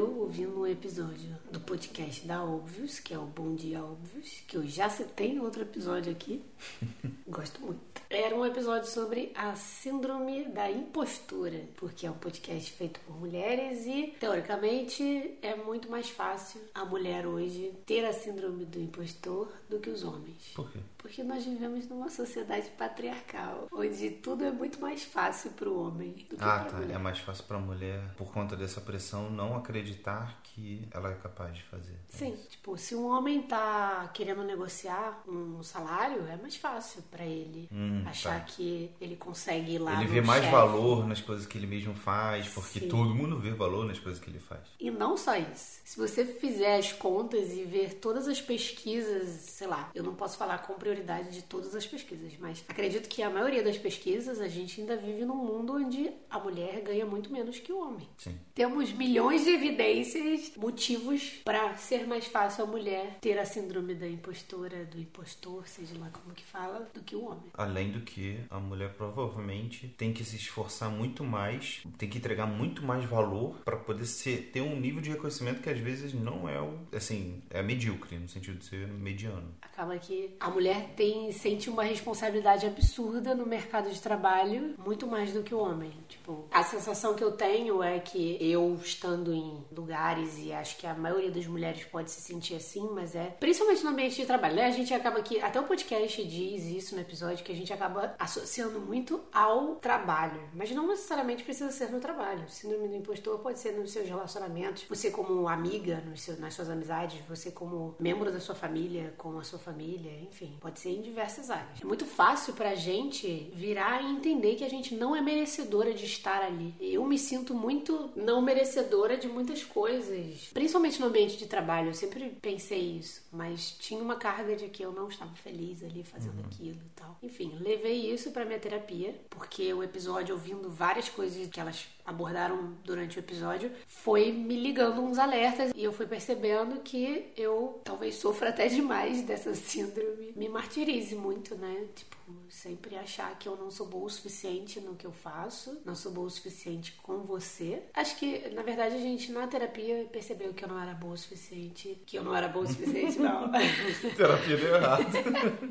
eu ouvindo um episódio do podcast da Óbvios, que é o Bom Dia Óbvios, que eu já citei em outro episódio aqui. Gosto muito. Era um episódio sobre a síndrome da impostura, porque é um podcast feito por mulheres e, teoricamente, é muito mais fácil a mulher hoje ter a síndrome do impostor do que os homens. Por quê? Porque nós vivemos numa sociedade patriarcal, onde tudo é muito mais fácil para o homem do que Ah, para tá. a mulher. É mais fácil pra mulher, por conta dessa pressão, não acreditar que ela é capaz de fazer. Sim, tipo, se um homem tá querendo negociar um salário, é mais fácil pra ele Hum, achar tá. que ele consegue ir lá Ele vê mais chefe. valor nas coisas que ele mesmo faz, porque Sim. todo mundo vê valor nas coisas que ele faz. E não só isso. Se você fizer as contas e ver todas as pesquisas, sei lá, eu não posso falar com prioridade de todas as pesquisas, mas acredito que a maioria das pesquisas a gente ainda vive num mundo onde a mulher ganha muito menos que o homem. Sim. Temos milhões de evidências, motivos para ser mais fácil a mulher ter a síndrome da impostora, do impostor, seja lá como que fala, do que o homem. Além do que a mulher provavelmente tem que se esforçar muito mais, tem que entregar muito mais valor para poder ser, ter um nível de reconhecimento que às vezes não é o, assim, é medíocre, no sentido de ser mediano. Acaba que a mulher tem sente uma responsabilidade absurda no mercado de trabalho, muito mais do que o homem. Tipo, a sensação que eu tenho é que eu estando em lugares e acho que a maioria das mulheres pode se sentir assim, mas é principalmente no ambiente de trabalho, né? A gente acaba que até o podcast diz isso no episódio que a gente acaba associando muito ao trabalho, mas não necessariamente precisa ser no trabalho. Síndrome do impostor pode ser nos seus relacionamentos, você como amiga, seus, nas suas amizades, você como membro da sua família, com a sua família, enfim, pode ser em diversas áreas. É muito fácil pra gente virar e entender que a gente não é merecedora de estar ali. Eu me sinto muito não merecedora de muitas coisas, principalmente no ambiente de trabalho. Eu sempre pensei isso, mas tinha uma carga de que eu não estava feliz ali fazendo aquilo e tal. Enfim, levei isso pra minha terapia, porque o episódio, ouvindo várias coisas que elas abordaram durante o episódio, foi me ligando uns alertas e eu fui percebendo que eu talvez sofra até demais dessa síndrome. Me martirize muito, né? Tipo, sempre achar que eu não sou boa o suficiente no que eu faço, não sou boa o suficiente com você. Acho que, na verdade, a gente na terapia percebeu que eu não era boa o suficiente, que eu não era boa o suficiente, não. Terapia deu errado.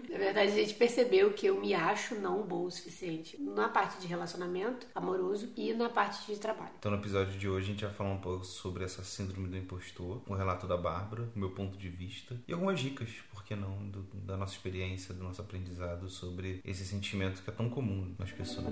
Na verdade, a gente percebeu que eu me acho não boa o suficiente na parte de relacionamento amoroso e na parte de trabalho. Então, no episódio de hoje, a gente vai falar um pouco sobre essa síndrome do impostor, um relato da Bárbara, o meu ponto de vista e algumas dicas, por que não, do- da nossa experiência, do nosso aprendizado sobre esse sentimento que é tão comum nas pessoas.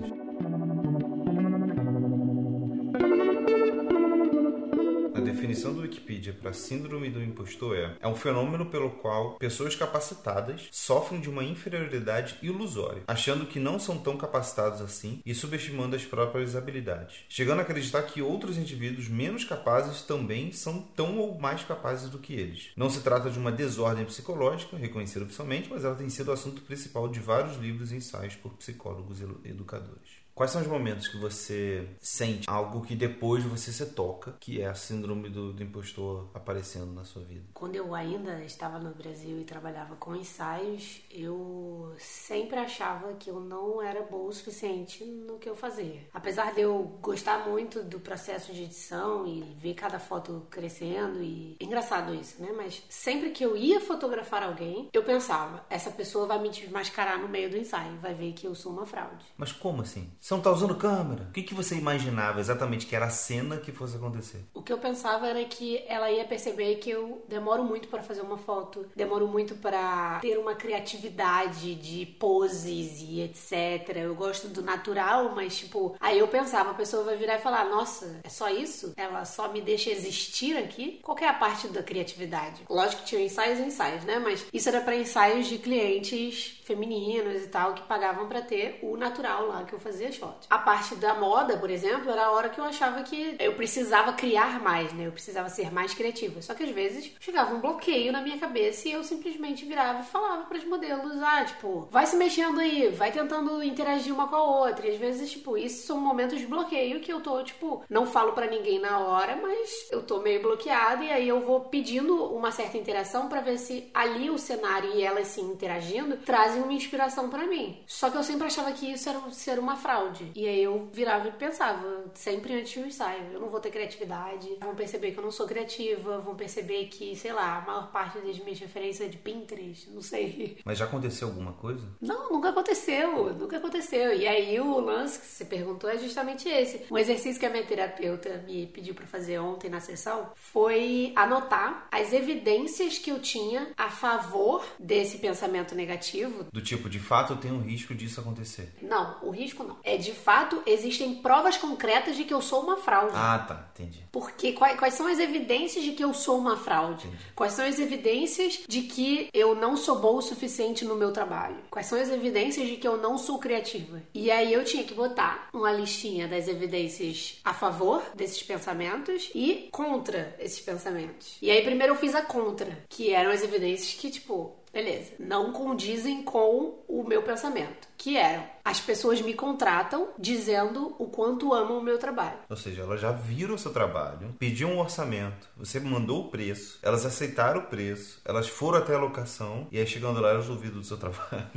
Definição do Wikipedia para síndrome do impostor é: é um fenômeno pelo qual pessoas capacitadas sofrem de uma inferioridade ilusória, achando que não são tão capacitados assim e subestimando as próprias habilidades, chegando a acreditar que outros indivíduos menos capazes também são tão ou mais capazes do que eles. Não se trata de uma desordem psicológica reconhecida oficialmente, mas ela tem sido o assunto principal de vários livros e ensaios por psicólogos e educadores. Quais são os momentos que você sente algo que depois você se toca, que é a síndrome do, do impostor aparecendo na sua vida? Quando eu ainda estava no Brasil e trabalhava com ensaios, eu sempre achava que eu não era boa o suficiente no que eu fazia. Apesar de eu gostar muito do processo de edição e ver cada foto crescendo e engraçado isso, né? Mas sempre que eu ia fotografar alguém, eu pensava, essa pessoa vai me desmascarar no meio do ensaio, vai ver que eu sou uma fraude. Mas como assim? Você não tá usando câmera? O que, que você imaginava exatamente que era a cena que fosse acontecer? O que eu pensava era que ela ia perceber que eu demoro muito para fazer uma foto, demoro muito para ter uma criatividade de poses e etc. Eu gosto do natural, mas tipo, aí eu pensava, a pessoa vai virar e falar: "Nossa, é só isso? Ela só me deixa existir aqui?" Qual é a parte da criatividade? Lógico que tinha ensaios e ensaios, né? Mas isso era para ensaios de clientes femininos e tal que pagavam para ter o natural lá que eu fazia A parte da moda, por exemplo, era a hora que eu achava que eu precisava criar mais, né? Eu precisava ser mais criativa. Só que às vezes chegava um bloqueio na minha cabeça e eu simplesmente virava e falava para os modelos: "Ah, tipo, vai se mexendo aí, vai tentando interagir uma com a outra". E às vezes, tipo, isso são momentos de bloqueio que eu tô, tipo, não falo para ninguém na hora, mas eu tô meio bloqueada e aí eu vou pedindo uma certa interação para ver se ali o cenário e elas se interagindo trazem uma inspiração para mim. Só que eu sempre achava que isso era ser uma fraude. Fraude. E aí eu virava e pensava, sempre antes do ensaio, eu não vou ter criatividade, vão perceber que eu não sou criativa, vão perceber que, sei lá, a maior parte das minhas referências é de Pinterest, não sei. Mas já aconteceu alguma coisa? Não, nunca aconteceu, nunca aconteceu. E aí o lance que você perguntou é justamente esse. Um exercício que a minha terapeuta me pediu para fazer ontem na sessão foi anotar as evidências que eu tinha a favor desse pensamento negativo. Do tipo, de fato tem um risco disso acontecer. Não, o risco não. É de fato existem provas concretas de que eu sou uma fraude. Ah, tá, entendi. Porque quais, quais são as evidências de que eu sou uma fraude? Entendi. Quais são as evidências de que eu não sou boa o suficiente no meu trabalho? Quais são as evidências de que eu não sou criativa? E aí eu tinha que botar uma listinha das evidências a favor desses pensamentos e contra esses pensamentos. E aí primeiro eu fiz a contra, que eram as evidências que, tipo, beleza, não condizem com o meu pensamento, que eram as pessoas me contratam dizendo o quanto amam o meu trabalho. Ou seja, elas já viram o seu trabalho, pediam um orçamento, você mandou o preço, elas aceitaram o preço, elas foram até a locação e aí chegando lá elas ouviram do seu trabalho.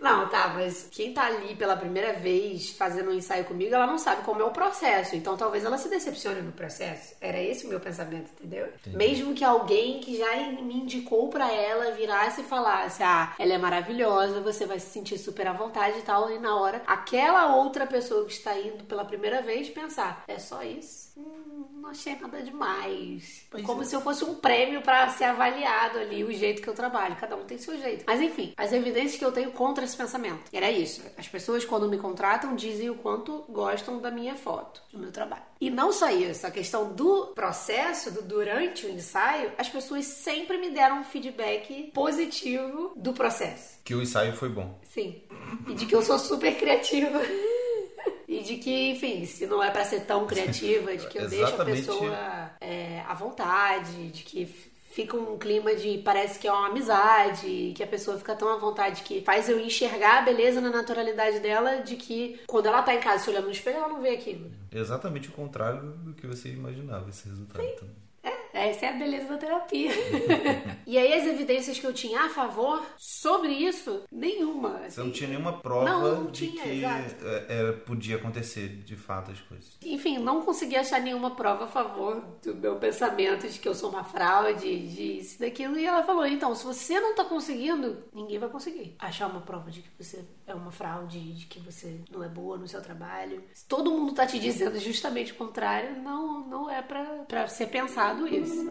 não, tá, mas quem tá ali pela primeira vez fazendo um ensaio comigo, ela não sabe como é o processo, então talvez ela se decepcione no processo. Era esse o meu pensamento, entendeu? Entendi. Mesmo que alguém que já me indicou para ela virasse e falasse: "Ah, ela é maravilhosa, você vai se sentir super à vontade e tal", e na hora aquela outra pessoa que está indo pela primeira vez pensar: é só isso? Hum, não achei nada demais. Pois Como é. se eu fosse um prêmio para ser avaliado ali, o jeito que eu trabalho. Cada um tem seu jeito. Mas enfim, as evidências que eu tenho contra esse pensamento. Era isso. As pessoas, quando me contratam, dizem o quanto gostam da minha foto, do meu trabalho. E não só isso, a questão do processo, do durante o ensaio, as pessoas sempre me deram um feedback positivo do processo. Que o ensaio foi bom. Sim. E de que eu sou super criativa. E de que, enfim, se não é para ser tão criativa, de que eu deixo a pessoa é, à vontade, de que fica um clima de parece que é uma amizade, que a pessoa fica tão à vontade que faz eu enxergar a beleza na naturalidade dela, de que quando ela tá em casa se olhando no espelho, ela não vê aquilo. Exatamente o contrário do que você imaginava esse resultado. Sim. Essa é a beleza da terapia. e aí as evidências que eu tinha a favor sobre isso, nenhuma. Assim. Você não tinha nenhuma prova não, não de tinha, que era, é, podia acontecer de fato as coisas. Enfim, não consegui achar nenhuma prova a favor do meu pensamento de que eu sou uma fraude, de isso daquilo. E ela falou, então, se você não tá conseguindo, ninguém vai conseguir achar uma prova de que você é uma fraude, de que você não é boa no seu trabalho. Se todo mundo tá te dizendo justamente o contrário, não, não é para ser pensado isso.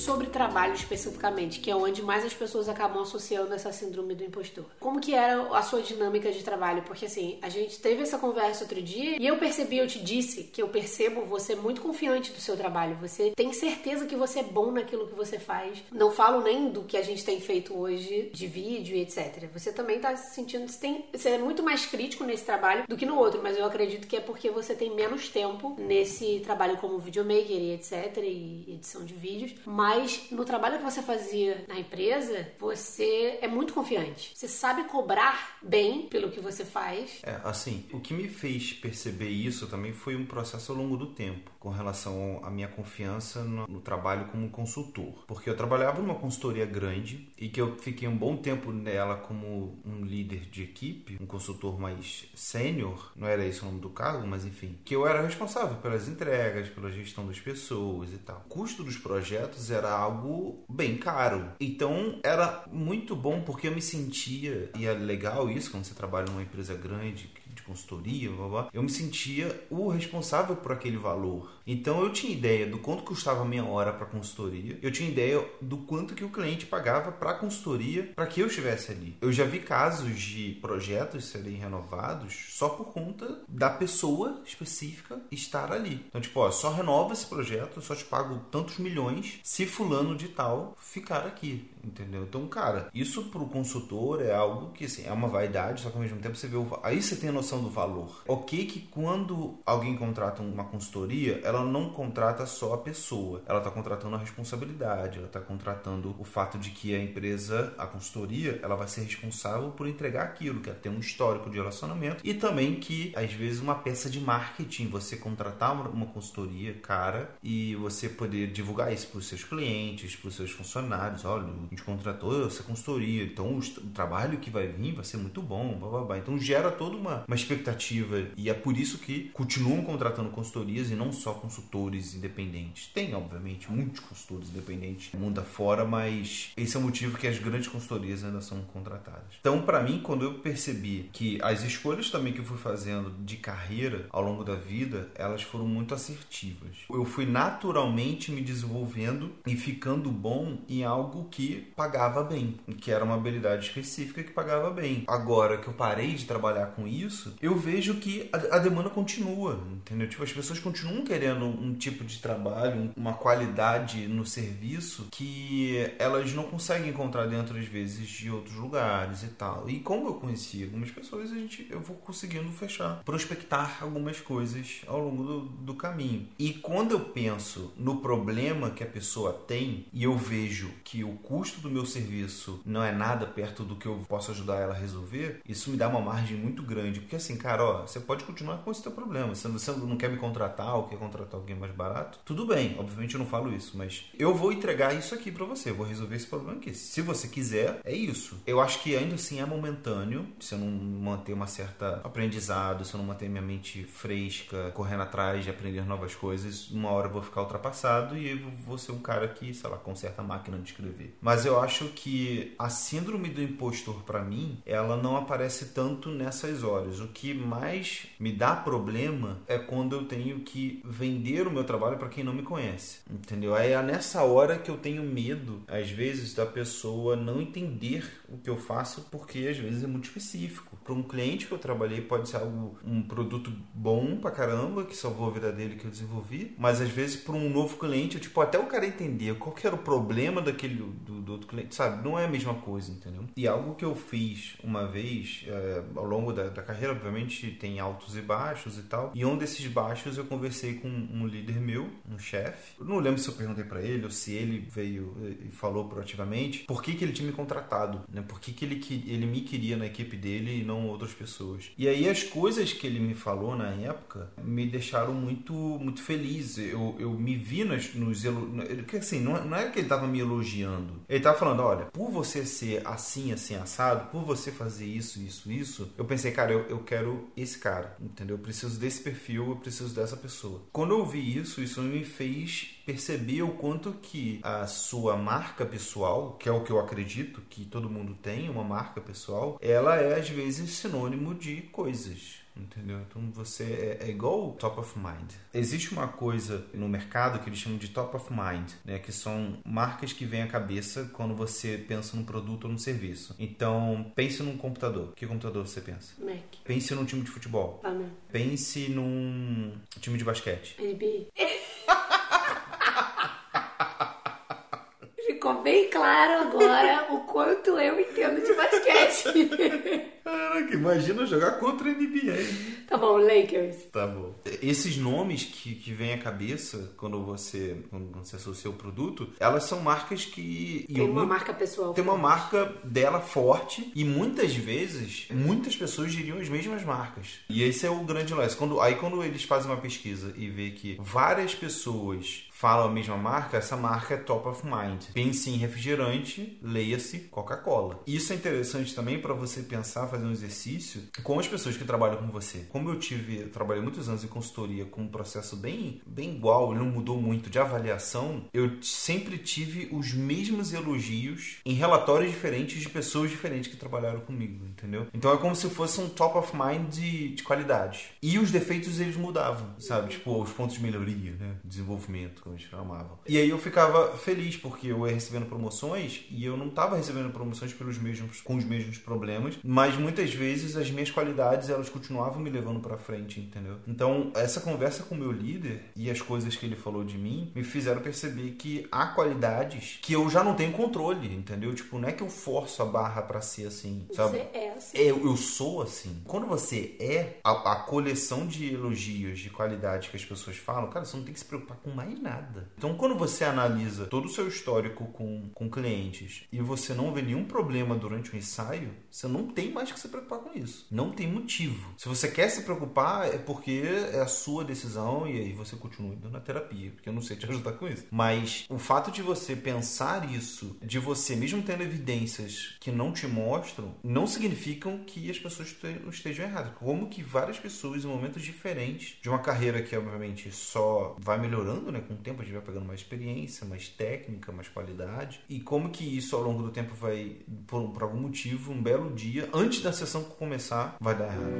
Sobre trabalho especificamente, que é onde mais as pessoas acabam associando essa síndrome do impostor. Como que era a sua dinâmica de trabalho? Porque assim, a gente teve essa conversa outro dia e eu percebi, eu te disse que eu percebo você muito confiante do seu trabalho. Você tem certeza que você é bom naquilo que você faz. Não falo nem do que a gente tem feito hoje de vídeo e etc. Você também tá se sentindo, você, tem, você é muito mais crítico nesse trabalho do que no outro, mas eu acredito que é porque você tem menos tempo nesse trabalho como videomaker e etc. e edição de vídeos mas no trabalho que você fazia na empresa, você é muito confiante. Você sabe cobrar bem pelo que você faz. É, assim, o que me fez perceber isso também foi um processo ao longo do tempo, com relação à minha confiança no, no trabalho como consultor. Porque eu trabalhava numa consultoria grande e que eu fiquei um bom tempo nela como um líder de equipe, um consultor mais sênior, não era esse o nome do cargo, mas enfim, que eu era responsável pelas entregas, pela gestão das pessoas e tal. O custo dos projetos era algo bem caro. Então era muito bom porque eu me sentia, e é legal isso quando você trabalha numa empresa grande, de consultoria, blá, blá, eu me sentia o responsável por aquele valor. Então eu tinha ideia do quanto custava a minha hora para consultoria, eu tinha ideia do quanto que o cliente pagava para consultoria para que eu estivesse ali. Eu já vi casos de projetos serem renovados só por conta da pessoa específica estar ali. Então, tipo, ó, só renova esse projeto, eu só te pago tantos milhões se fulano de tal ficar aqui, entendeu? Então, cara, isso pro consultor é algo que assim, é uma vaidade, só que ao mesmo tempo você vê o... aí você tem a noção do valor. Ok que quando alguém contrata uma consultoria, ela não contrata só a pessoa, ela está contratando a responsabilidade, ela está contratando o fato de que a empresa, a consultoria, ela vai ser responsável por entregar aquilo, que é ter um histórico de relacionamento e também que às vezes uma peça de marketing, você contratar uma consultoria cara e você poder divulgar isso para os seus clientes, para os seus funcionários, olha, a gente contratou essa consultoria, então o trabalho que vai vir vai ser muito bom, blá, blá, blá. então gera toda uma, uma expectativa e é por isso que continuam contratando consultorias e não só consultores independentes. Tem, obviamente, muitos consultores independentes mundo afora, mas esse é o motivo que as grandes consultorias ainda são contratadas. Então, para mim, quando eu percebi que as escolhas também que eu fui fazendo de carreira ao longo da vida, elas foram muito assertivas. Eu fui naturalmente me desenvolvendo e ficando bom em algo que pagava bem, que era uma habilidade específica que pagava bem. Agora que eu parei de trabalhar com isso, eu vejo que a, a demanda continua, entendeu? Tipo, as pessoas continuam querendo um tipo de trabalho, uma qualidade no serviço que elas não conseguem encontrar dentro, às vezes, de outros lugares e tal. E como eu conheci algumas pessoas, a gente, eu vou conseguindo fechar, prospectar algumas coisas ao longo do, do caminho. E quando eu penso no problema que a pessoa tem e eu vejo que o custo do meu serviço não é nada perto do que eu posso ajudar ela a resolver, isso me dá uma margem muito grande. Porque assim, cara, ó, você pode continuar com esse teu problema. Se você não quer me contratar ou quer contratar alguém mais barato, tudo bem. Obviamente eu não falo isso, mas eu vou entregar isso aqui para você. Vou resolver esse problema aqui. Se você quiser, é isso. Eu acho que ainda assim é momentâneo. Se eu não manter uma certa aprendizado, se eu não manter minha mente fresca, correndo atrás de aprender novas coisas, uma hora eu vou ficar ultrapassado e eu vou ser um cara que, sei lá, conserta a máquina de escrever. Mas eu acho que a síndrome do impostor para mim, ela não aparece tanto nessas horas. O que mais me dá problema é quando eu tenho que vender o meu trabalho para quem não me conhece. Entendeu? É nessa hora que eu tenho medo, às vezes, da pessoa não entender o que eu faço, porque às vezes é muito específico. Para um cliente que eu trabalhei, pode ser algo, um produto bom pra caramba, que salvou a vida dele que eu desenvolvi, mas às vezes para um novo cliente, eu, tipo, até o cara entender qual que era o problema daquele do, do, outro cliente, sabe? Não é a mesma coisa, entendeu? E algo que eu fiz uma vez, é, ao longo da, da carreira, obviamente tem altos e baixos e tal, e um desses baixos eu conversei com um líder meu, um chefe. Não lembro se eu perguntei para ele ou se ele veio e falou proativamente por que, que ele tinha me contratado, né? Por que, que ele, ele me queria na equipe dele e não outras pessoas. E aí as coisas que ele me falou na época me deixaram muito muito feliz. Eu, eu me vi nas, nos que assim, não, não é que ele estava me elogiando. Ele estava falando, olha, por você ser assim, assim, assado, por você fazer isso, isso, isso, eu pensei, cara, eu, eu quero esse cara, entendeu? Eu preciso desse perfil, eu preciso dessa pessoa. Quando eu ouvi isso, isso me fez perceber o quanto que a sua marca pessoal, que é o que eu acredito que todo mundo tem, uma marca pessoal, ela é às vezes sinônimo de coisas. Entendeu? Então você é, é, igual top of mind. Existe uma coisa no mercado que eles chamam de top of mind, né? Que são marcas que vêm à cabeça quando você pensa num produto ou num serviço. Então, pense num computador. Que computador você pensa? Mac. Pense num time de futebol. Amen. Pense num time de basquete. NBA. bem claro agora o quanto eu entendo de basquete. Caraca, imagina jogar contra a NBA. Tá bom, Lakers. Tá bom. Esses nomes que, que vêm à cabeça quando você, quando você associa o produto, elas são marcas que. Tem uma marca pessoal. Tem forte. uma marca dela forte e muitas vezes muitas pessoas diriam as mesmas marcas. E esse é o grande lance. Quando, aí quando eles fazem uma pesquisa e vê que várias pessoas falam a mesma marca, essa marca é top of mind. Pense em refrigerante, leia-se Coca-Cola. Isso é interessante também para você pensar, fazer um exercício com as pessoas que trabalham com você. Como eu tive, eu trabalhei muitos anos em consultoria com um processo bem, bem igual, ele não mudou muito de avaliação, eu sempre tive os mesmos elogios em relatórios diferentes de pessoas diferentes que trabalharam comigo, entendeu? Então é como se fosse um top of mind de, de qualidade. E os defeitos eles mudavam, sabe? Tipo, os pontos de melhoria, né? Desenvolvimento como eles chamavam. E aí eu ficava feliz porque eu ia recebendo promoções e eu não estava recebendo promoções pelos mesmos, com os mesmos problemas, mas muitas vezes as minhas qualidades elas continuavam me levando para frente, entendeu? Então, essa conversa com o meu líder e as coisas que ele falou de mim me fizeram perceber que há qualidades que eu já não tenho controle, entendeu? Tipo, não é que eu forço a barra para ser assim, sabe? Você é assim. É, eu, eu sou assim. Quando você é, a, a coleção de elogios, de qualidade que as pessoas falam, cara, você não tem que se preocupar com mais nada. Então, quando você analisa todo o seu histórico com, com clientes e você não vê nenhum problema durante o ensaio, você não tem mais que se preocupar com isso. Não tem motivo. Se você quer se preocupar, é porque é a sua decisão e aí você continua indo na terapia, porque eu não sei te ajudar com isso. Mas o fato de você pensar isso, de você mesmo tendo evidências que não te mostram, não significam que as pessoas estejam erradas. Como que várias pessoas em momentos diferentes de uma carreira que obviamente só vai melhorando, né, com o tempo a gente vai pegando mais experiência, mais técnica, mais qualidade, e como que isso ao longo do tempo vai por, por algum motivo, um belo dia, antes da sessão começar, vai dar errado.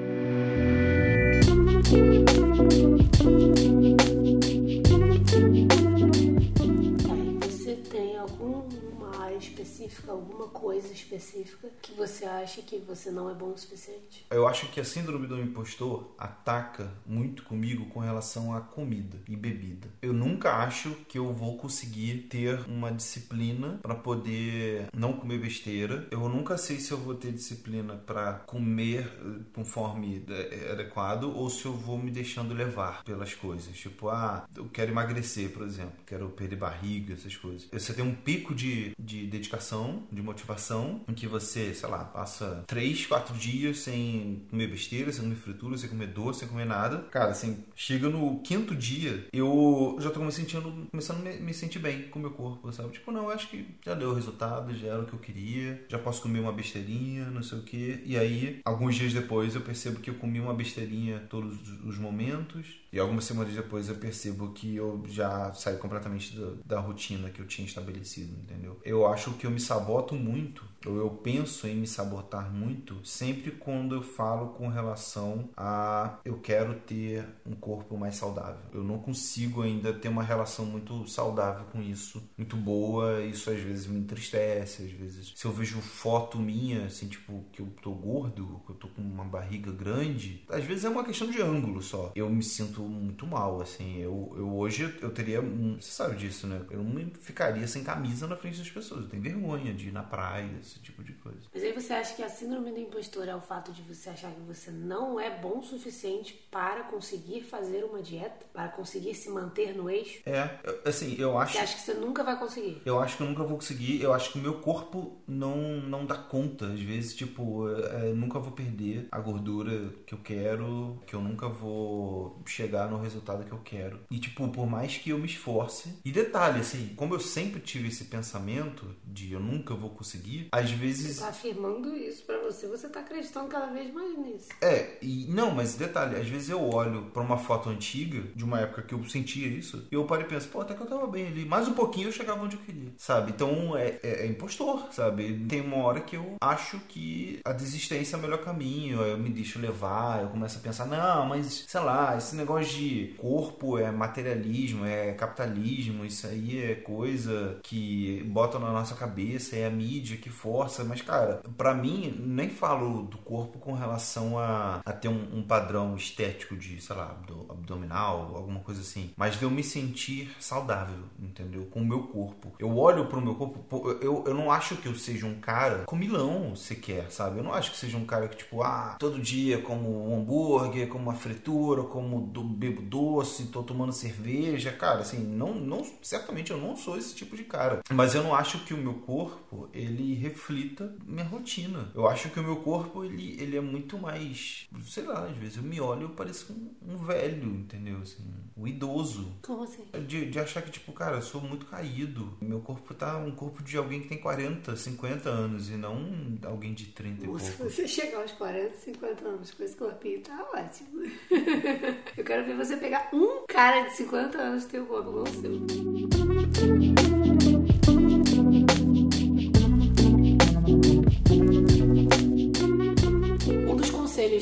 Coisa específica que você acha que você não é bom o suficiente? Eu acho que a síndrome do impostor ataca muito comigo com relação à comida e bebida. Eu nunca acho que eu vou conseguir ter uma disciplina para poder não comer besteira. Eu nunca sei se eu vou ter disciplina para comer eh, conforme é adequado ou se eu vou me deixando levar pelas coisas. Tipo, ah, eu quero emagrecer, por exemplo, quero perder barriga, essas coisas. Você tem um pico de, de dedicação, de motivação, em que você, sei lá, passa três, quatro dias sem comer besteira, sem comer fritura, sem comer doce, sem comer nada. Cara, assim, chega no quinto dia, eu já tô me sentindo, começando a me sentir bem com o meu corpo, sabe? Tipo, não, acho que já deu o resultado, já era o que eu queria, já posso comer uma besteirinha, não sei o que. E aí, alguns dias depois, eu percebo que eu comi uma besteirinha todos os momentos. E algumas semanas depois eu percebo que eu já saí completamente da, da rotina que eu tinha estabelecido, entendeu? Eu acho que eu me saboto muito muito ou eu penso em me sabotar muito sempre quando eu falo com relação a eu quero ter um corpo mais saudável. Eu não consigo ainda ter uma relação muito saudável com isso, muito boa. Isso às vezes me entristece, às vezes. Se eu vejo foto minha, assim, tipo, que eu tô gordo, que eu tô com uma barriga grande, às vezes é uma questão de ângulo só. Eu me sinto muito mal, assim. Eu, eu hoje eu teria. Você sabe disso, né? Eu não ficaria sem camisa na frente das pessoas. Eu tenho vergonha de ir na praia esse tipo de coisa. Mas aí você acha que a síndrome do impostor é o fato de você achar que você não é bom o suficiente para conseguir fazer uma dieta? Para conseguir se manter no eixo? É, assim, eu acho. Você acha que você nunca vai conseguir? Eu acho que eu nunca vou conseguir. Eu acho que o meu corpo não, não dá conta. Às vezes, tipo, é, nunca vou perder a gordura que eu quero, que eu nunca vou chegar no resultado que eu quero. E, tipo, por mais que eu me esforce. E detalhe, assim, como eu sempre tive esse pensamento de eu nunca vou conseguir, às vezes. Você tá afirmando isso para você, você tá acreditando cada vez mais nisso. É, e não, mas detalhe, às vezes eu olho para uma foto antiga, de uma época que eu sentia isso, e eu paro e penso, pô, até que eu tava bem ali. Mais um pouquinho eu chegava onde eu queria, sabe? Então é, é, é impostor, sabe? Tem uma hora que eu acho que a desistência é o melhor caminho, eu me deixo levar, eu começo a pensar, não, mas sei lá, esse negócio de corpo é materialismo, é capitalismo, isso aí é coisa que botam na nossa cabeça, é a mídia que força mas, cara, para mim, nem falo do corpo com relação a, a ter um, um, padrão estético de, sei lá, abdominal, alguma coisa assim. Mas de eu me sentir saudável, entendeu? Com o meu corpo. Eu olho pro meu corpo, eu, eu não acho que eu seja um cara comilão sequer, sabe? Eu não acho que seja um cara que, tipo, ah, todo dia como um hambúrguer, como uma fritura, como do, bebo doce, tô tomando cerveja. Cara, assim, não, não, certamente eu não sou esse tipo de cara. Mas eu não acho que o meu corpo, ele reflita minha rotina. Eu acho que o meu corpo, ele, ele é muito mais. Sei lá, às vezes eu me olho e eu pareço um, um, velho, entendeu? Assim, um idoso. Como assim? De, de achar que, tipo, cara, eu sou muito caído. Meu corpo tá um corpo de alguém que tem 40, 50 anos e não alguém de 30 Nossa, e pouco. Se você chegar aos 40, 50 anos com esse corpinho, tá ótimo. eu quero ver você pegar um cara de 50 anos do teu corpo igual o seu.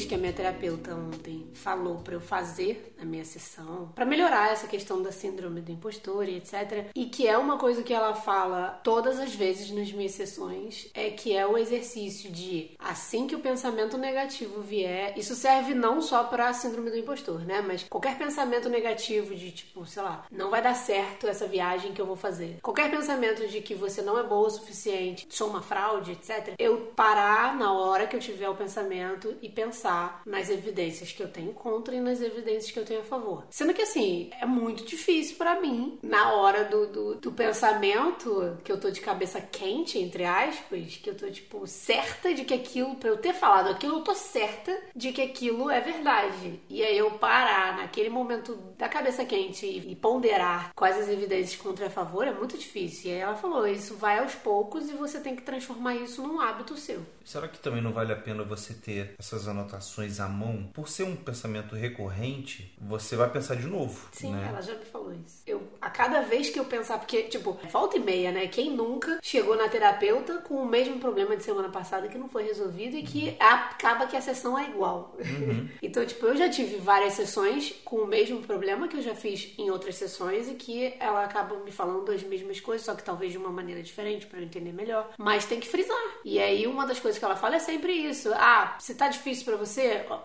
Que a minha terapeuta ontem falou para eu fazer na minha sessão, para melhorar essa questão da síndrome do impostor e etc. E que é uma coisa que ela fala todas as vezes nas minhas sessões, é que é o exercício de assim que o pensamento negativo vier, isso serve não só para a síndrome do impostor, né? Mas qualquer pensamento negativo de tipo, sei lá, não vai dar certo essa viagem que eu vou fazer. Qualquer pensamento de que você não é boa o suficiente, sou uma fraude, etc. Eu parar na hora que eu tiver o pensamento e pensar nas evidências que eu tenho contra e nas evidências que eu tenho a favor. Sendo que assim, é muito difícil para mim, na hora do, do, do, pensamento, que eu tô de cabeça quente, entre aspas, que eu tô, tipo, certa de que aquilo, pra eu ter falado aquilo, eu tô certa de que aquilo é verdade. E aí eu parar naquele momento da cabeça quente e, e ponderar quais as evidências contra e a favor é muito difícil. E aí ela falou: isso vai aos poucos e você tem que transformar isso num hábito seu. Será que também não vale a pena você ter essas anotações à mão? Por ser um pensamento recorrente, você vai pensar de novo. Sim, né? ela já me falou isso. Eu, a cada vez que eu pensar, porque, tipo, volta e meia, né? Quem nunca chegou na terapeuta com o mesmo problema de semana passada que não foi resolvido e que acaba que a sessão é igual. Uhum. então, tipo, eu já tive várias sessões com o mesmo problema que eu já fiz em outras sessões e que ela acaba me falando as mesmas coisas, só que talvez de uma maneira diferente para eu entender melhor. Mas tem que frisar. E aí, uma das coisas que ela fala é sempre isso. Ah, se tá difícil para você,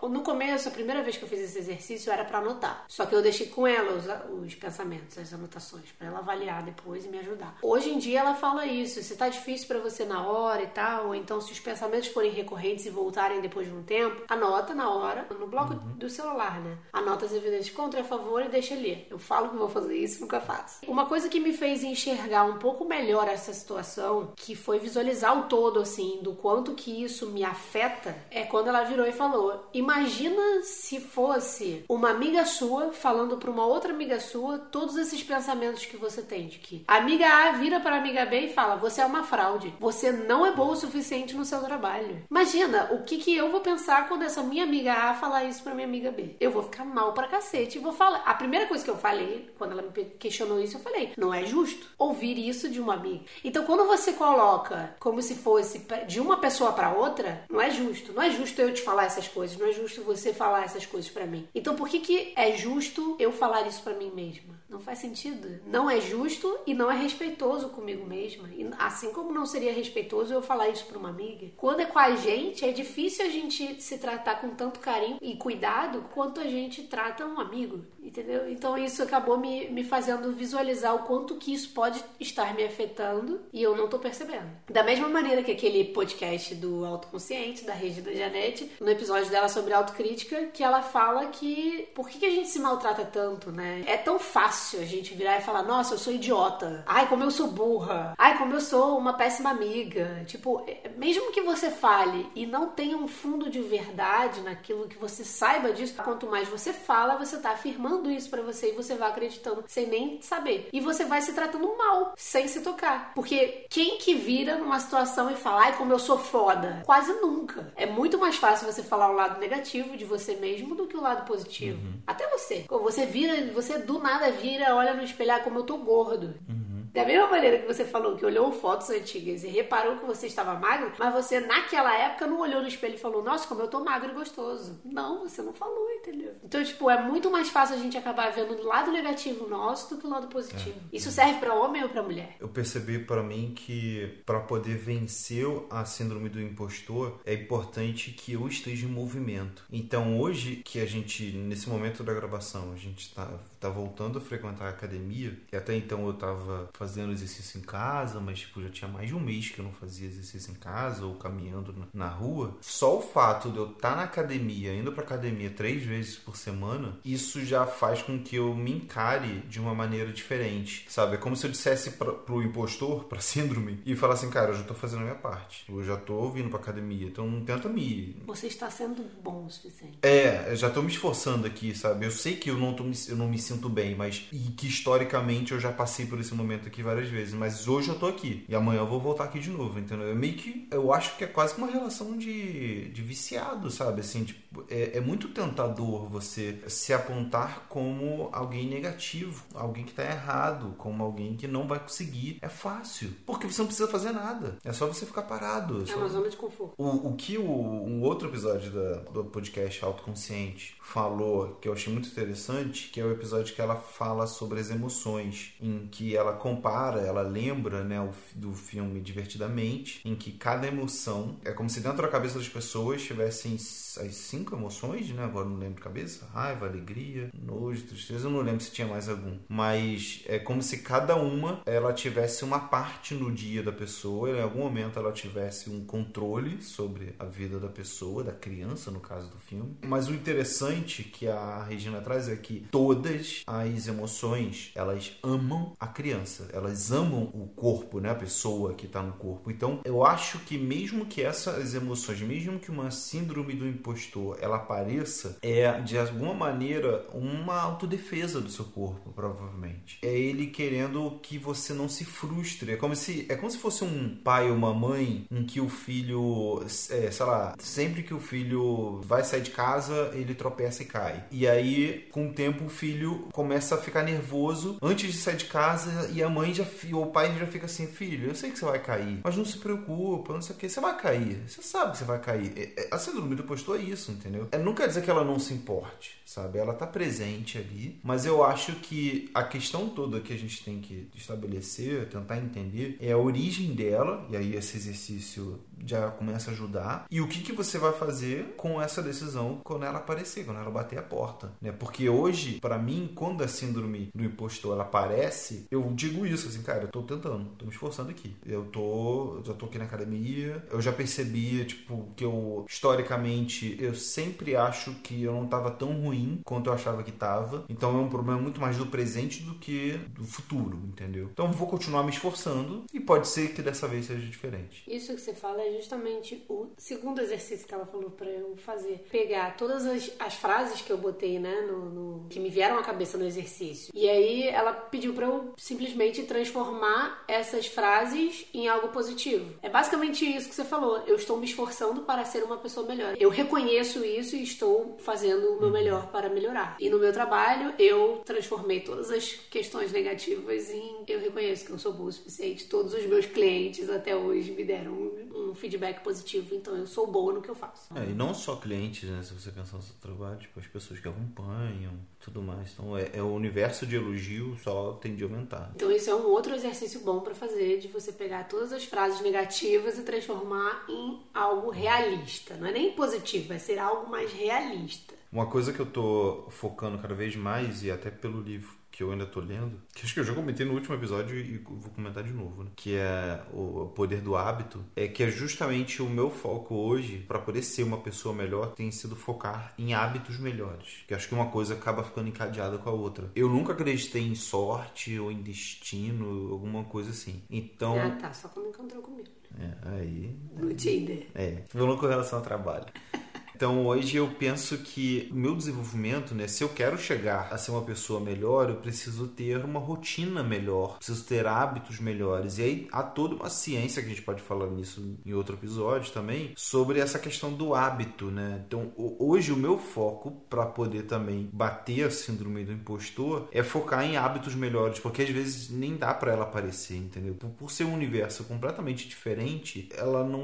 no começo, a primeira vez que eu fiz esse exercício era para anotar. Só que eu deixei com ela os, os pensamentos, as anotações, para ela avaliar depois e me ajudar. Hoje em dia ela fala isso. Se tá difícil para você na hora e tal, ou então se os pensamentos forem recorrentes e voltarem depois de um tempo, anota na hora, no bloco uhum. do celular, né? Anota as evidências contra e a favor e deixa ali. Eu falo que vou fazer isso, nunca faço. Uma coisa que me fez enxergar um pouco melhor essa situação, que foi visualizar o todo, assim, do quanto que isso me afeta é quando ela virou e falou: Imagina se fosse uma amiga sua falando para uma outra amiga sua todos esses pensamentos que você tem de que a amiga A vira para a amiga B e fala: Você é uma fraude, você não é boa o suficiente no seu trabalho. Imagina o que, que eu vou pensar quando essa minha amiga A falar isso para minha amiga B. Eu vou ficar mal pra cacete e vou falar. A primeira coisa que eu falei, quando ela me questionou isso, eu falei: Não é justo ouvir isso de uma amiga. Então, quando você coloca como se fosse de uma pessoa para outra, não é justo. Não é justo eu te falar essas coisas, não é justo você falar essas coisas para mim. Então por que que é justo eu falar isso para mim mesma? Não faz sentido. Não é justo e não é respeitoso comigo mesma. E assim como não seria respeitoso eu falar isso para uma amiga. Quando é com a gente, é difícil a gente se tratar com tanto carinho e cuidado quanto a gente trata um amigo, entendeu? Então isso acabou me, me fazendo visualizar o quanto que isso pode estar me afetando e eu não tô percebendo. Da mesma maneira que aquele podcast do autoconsciente da Regina Janete, no episódio dela sobre autocrítica, que ela fala que por que, que a gente se maltrata tanto, né? É tão fácil a gente virar e falar: nossa, eu sou idiota. Ai, como eu sou burra. Ai, como eu sou uma péssima amiga. Tipo, é, mesmo que você fale e não tenha um fundo de verdade naquilo que você saiba disso, quanto mais você fala, você tá afirmando isso para você e você vai acreditando sem nem saber. E você vai se tratando mal, sem se tocar. Porque quem que vira numa situação e fala: ai, como eu sou foda? Quase nunca. É muito mais fácil você falar o lado negativo de você mesmo do que o lado positivo. Uhum. Até você. Quando você vira, você do nada vira vira, olha no espelho, ah, como eu tô gordo. Uhum. Da mesma maneira que você falou que olhou fotos antigas e reparou que você estava magro, mas você naquela época não olhou no espelho e falou, nossa, como eu tô magro e gostoso. Não, você não falou, entendeu? Então, tipo, é muito mais fácil a gente acabar vendo o lado negativo nosso do que o lado positivo. É. Isso serve para homem ou para mulher? Eu percebi para mim que para poder vencer a síndrome do impostor é importante que eu esteja em movimento. Então, hoje que a gente, nesse momento da gravação, a gente tá, tá voltando a frequentar a academia, e até então eu tava fazendo exercício em casa, mas tipo, já tinha mais de um mês que eu não fazia exercício em casa ou caminhando na rua. Só o fato de eu estar tá na academia, indo pra academia três vezes por semana, isso já faz com que eu me encare de uma maneira diferente, sabe? É como se eu dissesse pra, pro impostor, pra síndrome, e falasse assim, cara, eu já tô fazendo a minha parte. Eu já tô vindo pra academia, então não tenta me... Você está sendo bom o suficiente. É, eu já tô me esforçando aqui, sabe? Eu sei que eu não, tô, eu não me sinto bem, mas... E que historicamente eu já passei por esse momento aqui várias vezes, mas hoje eu tô aqui e amanhã eu vou voltar aqui de novo, entendeu? É meio que eu acho que é quase uma relação de, de viciado, sabe? Assim, tipo, é, é muito tentador dor, você se apontar como alguém negativo, alguém que está errado, como alguém que não vai conseguir. É fácil, porque você não precisa fazer nada. É só você ficar parado. É, é uma zona de conforto. O, o que o, um outro episódio da, do podcast Autoconsciente falou, que eu achei muito interessante, que é o episódio que ela fala sobre as emoções, em que ela compara, ela lembra né, do filme Divertidamente, em que cada emoção é como se dentro da cabeça das pessoas tivessem as cinco emoções, né? Agora não lembro de cabeça. Raiva, alegria, nojo, tristeza. Eu não lembro se tinha mais algum. Mas é como se cada uma ela tivesse uma parte no dia da pessoa. Em algum momento ela tivesse um controle sobre a vida da pessoa, da criança, no caso do filme. Mas o interessante que a Regina traz é que todas as emoções elas amam a criança. Elas amam o corpo, né? A pessoa que está no corpo. Então eu acho que mesmo que essas emoções, mesmo que uma síndrome do impostor ela apareça, é de alguma maneira uma autodefesa do seu corpo, provavelmente. É ele querendo que você não se frustre. É como se, é como se fosse um pai ou uma mãe em que o filho, é, sei lá, sempre que o filho vai sair de casa, ele tropeça e cai. E aí, com o tempo, o filho começa a ficar nervoso antes de sair de casa e a mãe já, ou o pai já fica assim: Filho, eu sei que você vai cair, mas não se preocupa, não sei o que, você vai cair. Você sabe que você vai cair. É, é, a síndrome do impostor é isso, entendeu? É, não quer dizer que ela não se importe, sabe? Ela tá presente ali, mas eu acho que a questão toda que a gente tem que estabelecer, tentar entender, é a origem dela, e aí esse exercício já começa a ajudar, e o que, que você vai fazer com essa decisão quando ela aparecer, quando ela bater a porta, né? Porque hoje, para mim, quando a síndrome do impostor ela aparece, eu digo isso, assim, cara, eu tô tentando, tô me esforçando aqui. Eu tô, já tô aqui na academia, eu já percebi, tipo, que eu, historicamente, eu sempre acho que eu não estava tão ruim quanto eu achava que estava. Então é um problema muito mais do presente do que do futuro, entendeu? Então vou continuar me esforçando e pode ser que dessa vez seja diferente. Isso que você fala é justamente o segundo exercício que ela falou para eu fazer. Pegar todas as, as frases que eu botei, né, no, no, que me vieram à cabeça no exercício. E aí ela pediu para eu simplesmente transformar essas frases em algo positivo. É basicamente isso que você falou. Eu estou me esforçando para ser uma pessoa melhor. Eu reconheço isso e estou fazendo o meu uhum. melhor para melhorar. E no meu trabalho, eu transformei todas as questões negativas em eu reconheço que eu sou boa o suficiente. Todos os meus clientes até hoje me deram um feedback positivo, então eu sou boa no que eu faço. É, e não só clientes, né? Se você pensar no seu trabalho, tipo, as pessoas que acompanham, tudo mais. Então é, é o universo de elogio só tende a aumentar. Então isso é um outro exercício bom para fazer, de você pegar todas as frases negativas e transformar em algo realista. Não é nem positivo, vai ser algo mais realista. Uma coisa que eu tô focando cada vez mais, e até pelo livro que eu ainda tô lendo, que acho que eu já comentei no último episódio e vou comentar de novo, né? Que é o poder do hábito, é que é justamente o meu foco hoje para poder ser uma pessoa melhor tem sido focar em hábitos melhores. Que acho que uma coisa acaba ficando encadeada com a outra. Eu nunca acreditei em sorte ou em destino, alguma coisa assim. Então. Ah, tá, só quando encontrou comigo. É, aí. No Tinder. É, falando com relação ao trabalho. Então hoje eu penso que o meu desenvolvimento, né, se eu quero chegar a ser uma pessoa melhor, eu preciso ter uma rotina melhor, preciso ter hábitos melhores. E aí há toda uma ciência que a gente pode falar nisso em outro episódio também, sobre essa questão do hábito, né? Então hoje o meu foco para poder também bater a síndrome do impostor é focar em hábitos melhores, porque às vezes nem dá para ela aparecer, entendeu? Por, ser um universo completamente diferente, ela não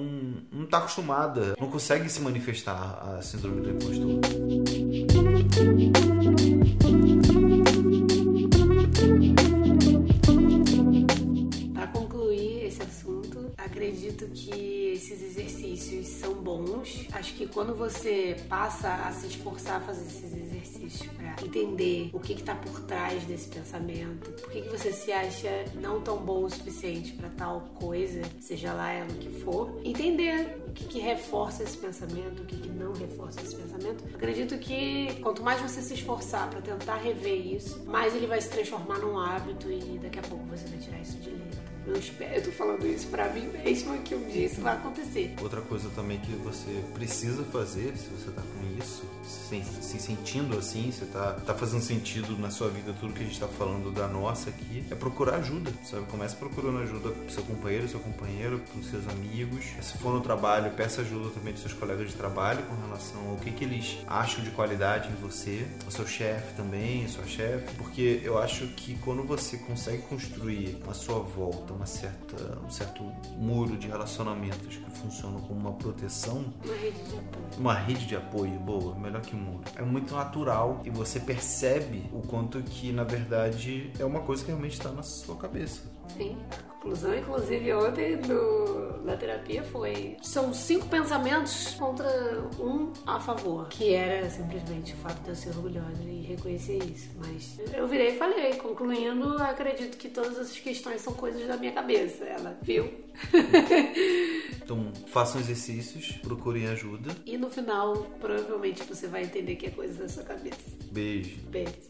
não tá acostumada, não consegue se manifestar a síndrome do impostor. Para concluir esse assunto, acredito que esses exercícios são bons. Acho que quando você passa a se esforçar a fazer esses exercícios para entender o que está por trás desse pensamento, por que, que você se acha não tão bom o suficiente para tal coisa, seja lá ela que for, entender o que, que reforça esse pensamento, o que, que não reforça esse pensamento. Acredito que quanto mais você se esforçar para tentar rever isso, mais ele vai se transformar num hábito e daqui a pouco você vai tirar isso de. Eu espero, eu tô falando isso para mim mesma que um dia isso vai acontecer. Outra coisa também que você precisa fazer, se você tá com isso, se, se sentindo assim, se tá, tá fazendo sentido na sua vida tudo que a gente tá falando da nossa aqui, é procurar ajuda, sabe? Comece procurando ajuda pro seu companheiro, seu companheiro, pros seus amigos. Se for no trabalho, peça ajuda também dos seus colegas de trabalho com relação ao que, que eles acham de qualidade em você, o seu chefe também, a sua chefe, porque eu acho que quando você consegue construir à sua volta uma certa, um certo muro de relacionamentos que funcionam como uma proteção, Uma rede de apoio. uma rede de apoio boa, melhor que muro. É muito natural e você percebe o quanto que na verdade é uma coisa que realmente está na sua cabeça. Sim. A conclusão, inclusive, ontem do, da terapia foi: são cinco pensamentos contra um a favor. Que era simplesmente o fato de eu ser orgulhosa e reconhecer isso. Mas eu virei e falei: concluindo, acredito que todas essas questões são coisas da minha cabeça. Ela viu. Então façam exercícios, procurem ajuda. e no final, provavelmente você vai entender que é coisa da sua cabeça. Beijo. Beijo.